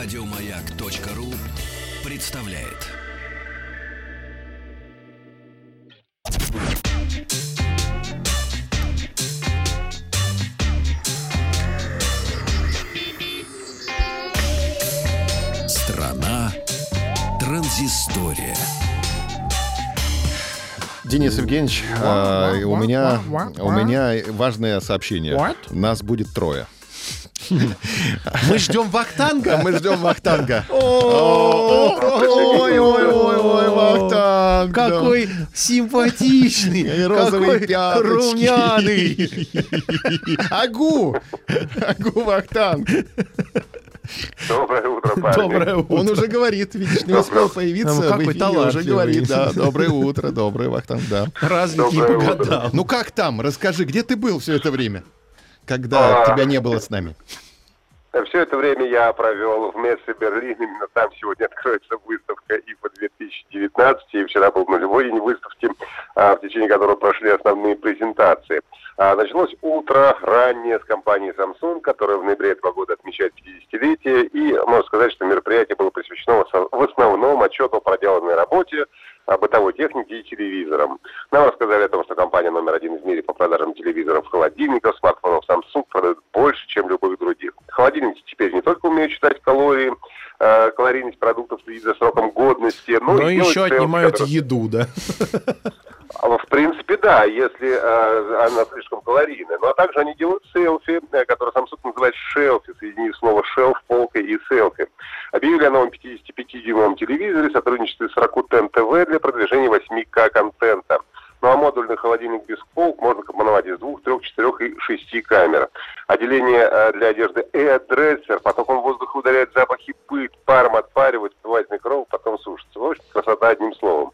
Радиомаяк.ру представляет. Страна транзистория. Денис Евгеньевич, а, у меня у меня важное сообщение. What? Нас будет трое. Мы ждем Вахтанга. Мы ждем Вахтанга. Ой-ой-ой, Вахтанг. Какой симпатичный, И пяточки. румяный. Агу! Агу Вахтанг. Доброе утро, парни. Доброе утро. Он уже говорит, видишь, не успел появиться Ну, какой эфире, уже говорит, да, доброе утро, доброе Вахтанг, да. Разве не погадал? Ну как там? Расскажи, где ты был все это время, когда А. тебя не было с нами? Все это время я провел в Мессе Берлин. Именно там сегодня откроется выставка ИФА 2019. И вчера был нулевой день выставки, а, в течение которого прошли основные презентации. А, Началось утро раннее с компании Samsung, которая в ноябре этого года отмечает 50-летие. И можно сказать, что мероприятие было посвящено в основном отчету о проделанной работе, а, бытовой технике и телевизорам. Нам рассказали о том, что компания номер один в мире по продажам телевизоров, холодильников, смартфонов Samsung продает больше, чем любых других. Холодильники теперь не только умеют читать калории, э, следить за сроком годности, но, Но и еще отнимают которые- еду, да? а, В принципе, да, если э, она слишком калорийная. Ну а также они делают селфи, э, которые Samsung называет шелфи, соединив слово шелф, полка и селфи. Объявили о новом 55-дюймовом телевизоре, сотрудничестве с Rakuten TV для продвижения 8К контента. Шести камер. Отделение э, для одежды Air потоком воздуха удаляет запахи пыль, паром отпаривает, впивает в микроволновку, потом сушится. В общем, красота одним словом.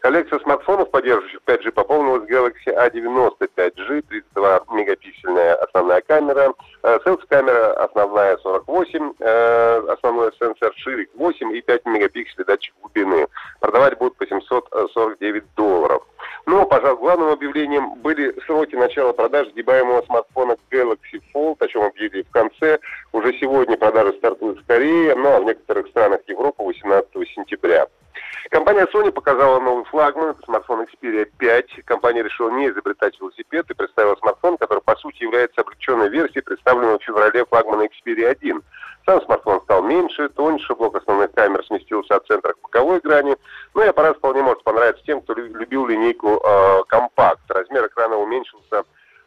Коллекция смартфонов, поддерживающих 5G, пополнилась Galaxy A90 5G, 32-мегапиксельная основная камера, э, селфи-камера основная 48, э, основной сенсор ширик 8 и 5 мегапикселей датчик глубины. Продавать будут по 749 долларов. Но, пожалуй, главным объявлением были сроки начала продаж сгибаемого смартфона Galaxy Fold, о чем объявили в конце. Уже сегодня продажи стартуют в Корее, ну а в некоторых странах Европы 18 сентября. Компания Sony показала новый флагман, это смартфон Xperia 5. Компания решила не изобретать велосипед и представила смартфон, который по сути является облегченной версией представленного в феврале флагмана Xperia 1. Сам смартфон стал меньше, тоньше, блок основных камер сместился от центра к боковой грани. Ну и аппарат вполне может понравиться тем, кто лю- любил линейку э, компакт. Размер экрана уменьшился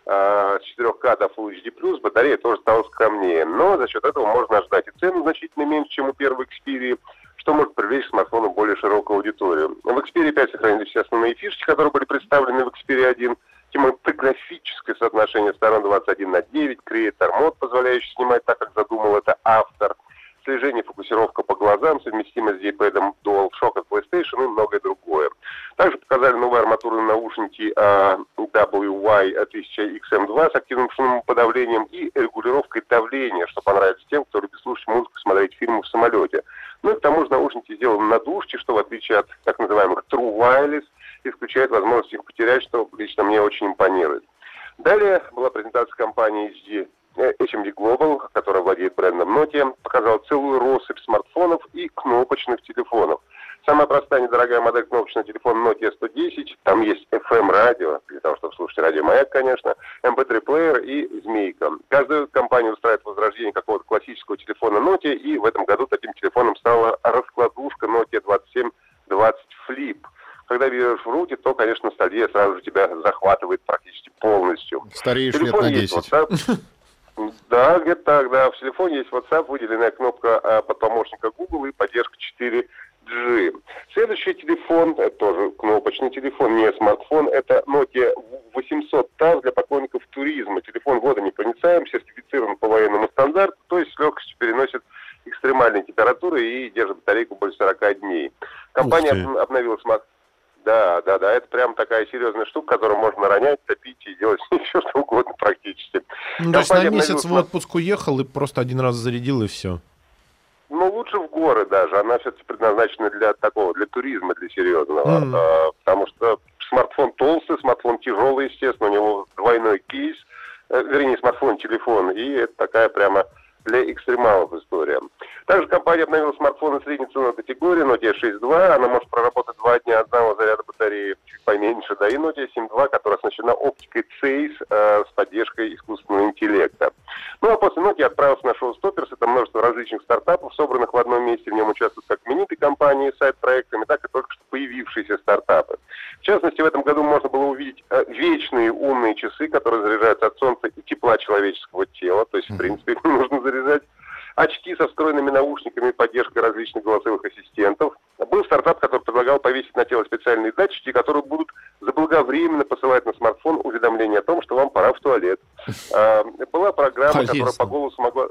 э, с 4К до Full HD+, батарея тоже стала скромнее. Но за счет этого можно ожидать и цену значительно меньше, чем у первой Xperia, что может привлечь к смартфону более широкую аудиторию. В Xperia 5 сохранились все основные фишки, которые были представлены в Xperia 1. Кинематографическое соотношение сторон 21 на 9, креатор мод, позволяющий снимать так, как задумал это автор, слежение, фокусировка по глазам, совместимость с D-Pad DualShock от PlayStation и многое другое. Также показали новые арматурные наушники а, WY-1000XM2 с активным шумным подавлением и регулировкой давления, что понравится тем, кто любит слушать музыку, смотреть фильмы в самолете. Ну и к тому же наушники сделаны на дужке, что в отличие от так называемых True Wireless исключает возможность их потерять, что лично мне очень импонирует. Далее была презентация компании HD, э, HMD Global, которая владеет брендом Nokia, показала целую россыпь смартфонов и кнопочных телефонов. Самая простая недорогая модель кнопочного телефона Nokia 110. Там есть FM-радио, для того, чтобы слушать радио «Маяк», конечно, MP3-плеер и «Змейка». Каждая компания устраивает возрождение какого-то классического телефона Nokia, и в этом году таким телефоном стала раскладушка Nokia 2720 Flip. Когда берешь в руки, то, конечно, ностальгия сразу же тебя захватывает практически полностью. Стареешь лет телефоне на есть 10. WhatsApp. Да, где-то так, да. В телефоне есть WhatsApp, выделенная кнопка а, под помощника Google и поддержка 4G. Следующий телефон, это тоже кнопочный телефон, не смартфон, это Nokia 800 TAS для поклонников туризма. Телефон водонепроницаем, сертифицирован по военному стандарту, то есть с легкостью переносит экстремальные температуры и держит батарейку больше 40 дней. Компания обновила смарт... Да, да, да, это прям такая серьезная штука, которую можно ронять, топить и делать все, что угодно практически. Ну, то есть на месяц в отпуск уехал и просто один раз зарядил и все. Ну, лучше в горы даже. Она все-таки предназначена для такого, для туризма, для серьезного. Мгм. А, потому что смартфон толстый, смартфон тяжелый, естественно, у него двойной кейс, э, вернее, смартфон, телефон, и это такая прямо для экстремалов история. Также компания обновила смартфоны средней ценовой категории Nokia 6.2. Она может проработать два дня одного заряда батареи чуть поменьше. Да и Nokia 7.2, которая оснащена оптикой CEIS э, с поддержкой искусственного интеллекта. Ну а после Nokia отправился на шоу Stoppers. Это множество различных стартапов, собранных в одном месте. В нем участвуют как именитые компании с сайт-проектами, так и только что появившиеся стартапы. В частности, в этом году можно увидеть э, вечные умные часы, которые заряжаются от солнца и тепла человеческого тела. То есть, в принципе, их не нужно заряжать очки со встроенными наушниками и поддержкой различных голосовых ассистентов. Был стартап, который предлагал повесить на тело специальные датчики, которые будут заблаговременно посылать на смартфон уведомления о том, что вам пора в туалет. А, была программа, Полезно. которая по голосу могла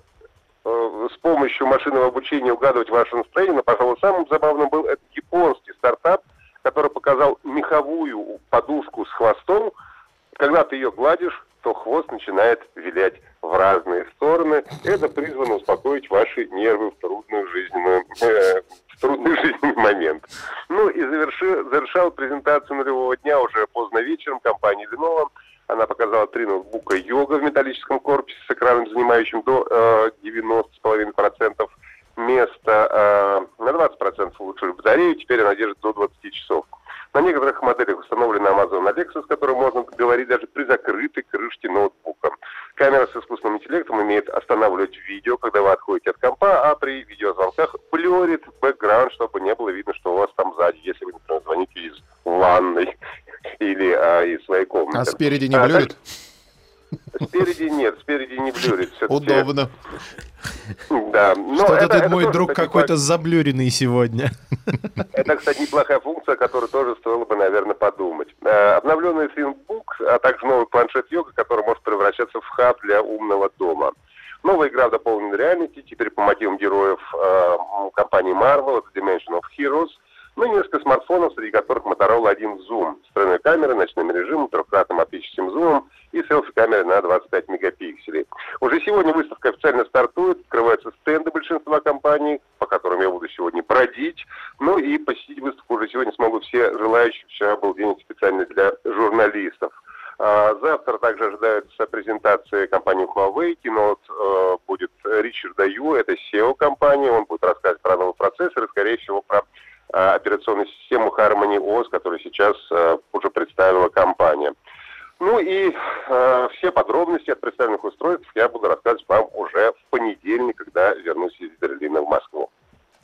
э, с помощью машинного обучения угадывать ваше настроение, но, пожалуй, самым забавным был этот японский стартап, который показал меховую подушку с хвостом. Когда ты ее гладишь, то хвост начинает вилять в разные стороны. Это призвано успокоить ваши нервы в трудную жизненную, э, трудный жизненный момент. Ну и завершил, завершал презентацию нулевого дня уже поздно вечером компания Lenovo. Она показала три ноутбука йога в металлическом корпусе с экраном, занимающим до э, 90,5% места. Э, на 20% улучшили батарею, теперь она держит до 20 часов. На некоторых моделях установлена Amazon Alexa, с которой можно говорить даже при закрытой крышке ноутбука. Камера с искусственным интеллектом умеет останавливать видео, когда вы отходите от компа, а при видеозвонках блерит бэкграунд, чтобы не было видно, что у вас там сзади, если вы, например, звоните из ванной или а, из своей комнаты. А спереди не блюрит? Спереди нет, спереди не блюрит. Удобно. Да. Что-то это, ты, мой тоже, друг, какой-то заблюренный сегодня. Это, кстати, неплохая функция, о которой тоже стоило бы, наверное, подумать. Э, обновленный Thinkbook, а также новый планшет йога, который может превращаться в хаб для умного дома. Новая игра в дополненной реальности, теперь по мотивам героев э, компании Marvel, это Dimension of Heroes – ну и несколько смартфонов, среди которых Motorola 1 Zoom с тройной камерой, ночным режимом, трехкратным оптическим зумом и селфи-камерой на 25 мегапикселей. Уже сегодня выставка официально стартует, открываются стенды большинства компаний, по которым я буду сегодня бродить. Ну и посетить выставку уже сегодня смогут все желающие. Вчера был день специально для журналистов. А, завтра также ожидается презентация компании Huawei. Кинот э, будет Ричард Даю, это SEO-компания. Он будет рассказывать про новый процессор и, скорее всего, про операционную систему Harmony OS, которую сейчас э, уже представила компания. Ну и э, все подробности от представленных устройств я буду рассказывать вам уже в понедельник, когда вернусь из Берлина в Москву.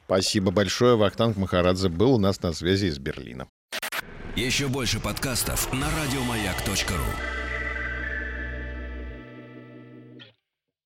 Спасибо большое. Вахтанг Махарадзе был у нас на связи из Берлина. Еще больше подкастов на радиомаяк.ру